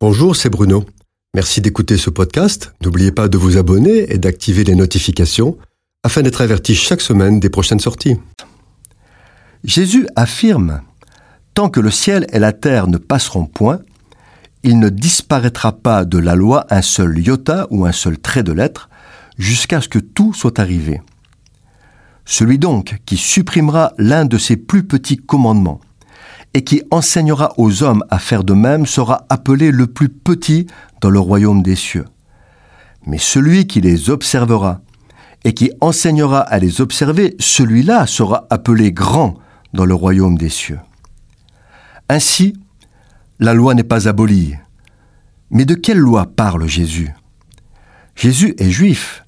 Bonjour, c'est Bruno. Merci d'écouter ce podcast. N'oubliez pas de vous abonner et d'activer les notifications afin d'être averti chaque semaine des prochaines sorties. Jésus affirme Tant que le ciel et la terre ne passeront point, il ne disparaîtra pas de la loi un seul iota ou un seul trait de lettre, jusqu'à ce que tout soit arrivé. Celui donc qui supprimera l'un de ces plus petits commandements et qui enseignera aux hommes à faire de même sera appelé le plus petit dans le royaume des cieux. Mais celui qui les observera et qui enseignera à les observer, celui-là sera appelé grand dans le royaume des cieux. Ainsi, la loi n'est pas abolie. Mais de quelle loi parle Jésus? Jésus est juif.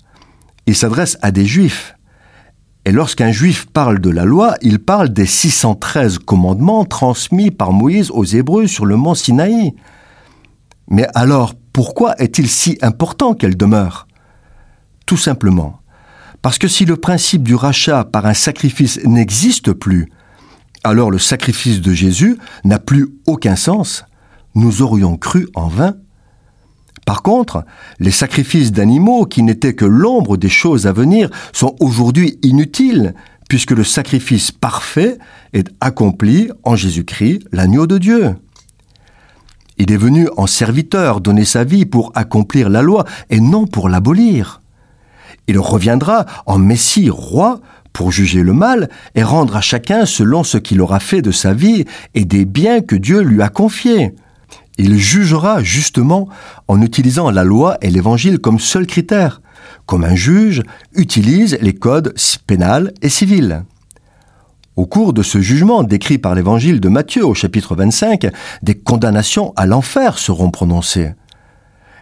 Il s'adresse à des juifs. Et lorsqu'un juif parle de la loi, il parle des 613 commandements transmis par Moïse aux Hébreux sur le mont Sinaï. Mais alors, pourquoi est-il si important qu'elle demeure? Tout simplement, parce que si le principe du rachat par un sacrifice n'existe plus, alors le sacrifice de Jésus n'a plus aucun sens. Nous aurions cru en vain. Par contre, les sacrifices d'animaux qui n'étaient que l'ombre des choses à venir sont aujourd'hui inutiles, puisque le sacrifice parfait est accompli en Jésus-Christ, l'agneau de Dieu. Il est venu en serviteur donner sa vie pour accomplir la loi et non pour l'abolir. Il reviendra en Messie roi pour juger le mal et rendre à chacun selon ce qu'il aura fait de sa vie et des biens que Dieu lui a confiés. Il jugera justement en utilisant la loi et l'évangile comme seul critère, comme un juge utilise les codes pénals et civils. Au cours de ce jugement décrit par l'évangile de Matthieu au chapitre 25, des condamnations à l'enfer seront prononcées.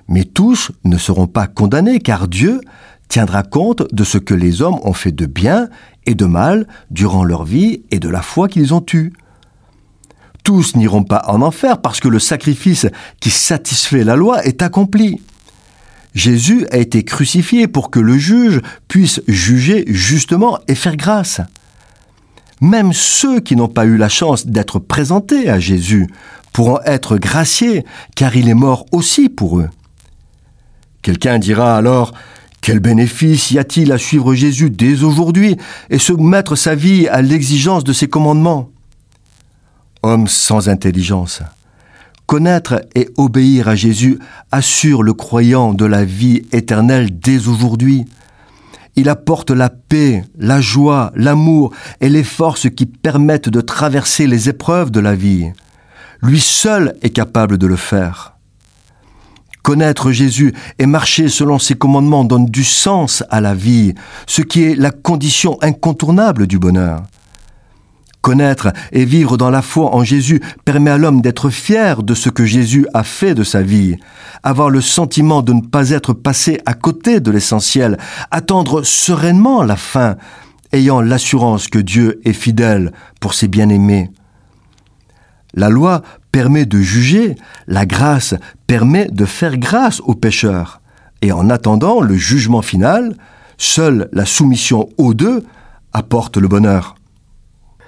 Mais tous ne seront pas condamnés car Dieu tiendra compte de ce que les hommes ont fait de bien et de mal durant leur vie et de la foi qu'ils ont eue. Tous n'iront pas en enfer parce que le sacrifice qui satisfait la loi est accompli. Jésus a été crucifié pour que le juge puisse juger justement et faire grâce. Même ceux qui n'ont pas eu la chance d'être présentés à Jésus pourront être graciés car il est mort aussi pour eux. Quelqu'un dira alors quel bénéfice y a-t-il à suivre Jésus dès aujourd'hui et soumettre sa vie à l'exigence de ses commandements? Homme sans intelligence, connaître et obéir à Jésus assure le croyant de la vie éternelle dès aujourd'hui. Il apporte la paix, la joie, l'amour et les forces qui permettent de traverser les épreuves de la vie. Lui seul est capable de le faire. Connaître Jésus et marcher selon ses commandements donne du sens à la vie, ce qui est la condition incontournable du bonheur. Connaître et vivre dans la foi en Jésus permet à l'homme d'être fier de ce que Jésus a fait de sa vie, avoir le sentiment de ne pas être passé à côté de l'essentiel, attendre sereinement la fin, ayant l'assurance que Dieu est fidèle pour ses bien-aimés. La loi permet de juger, la grâce permet de faire grâce aux pécheurs. Et en attendant le jugement final, seule la soumission aux deux apporte le bonheur.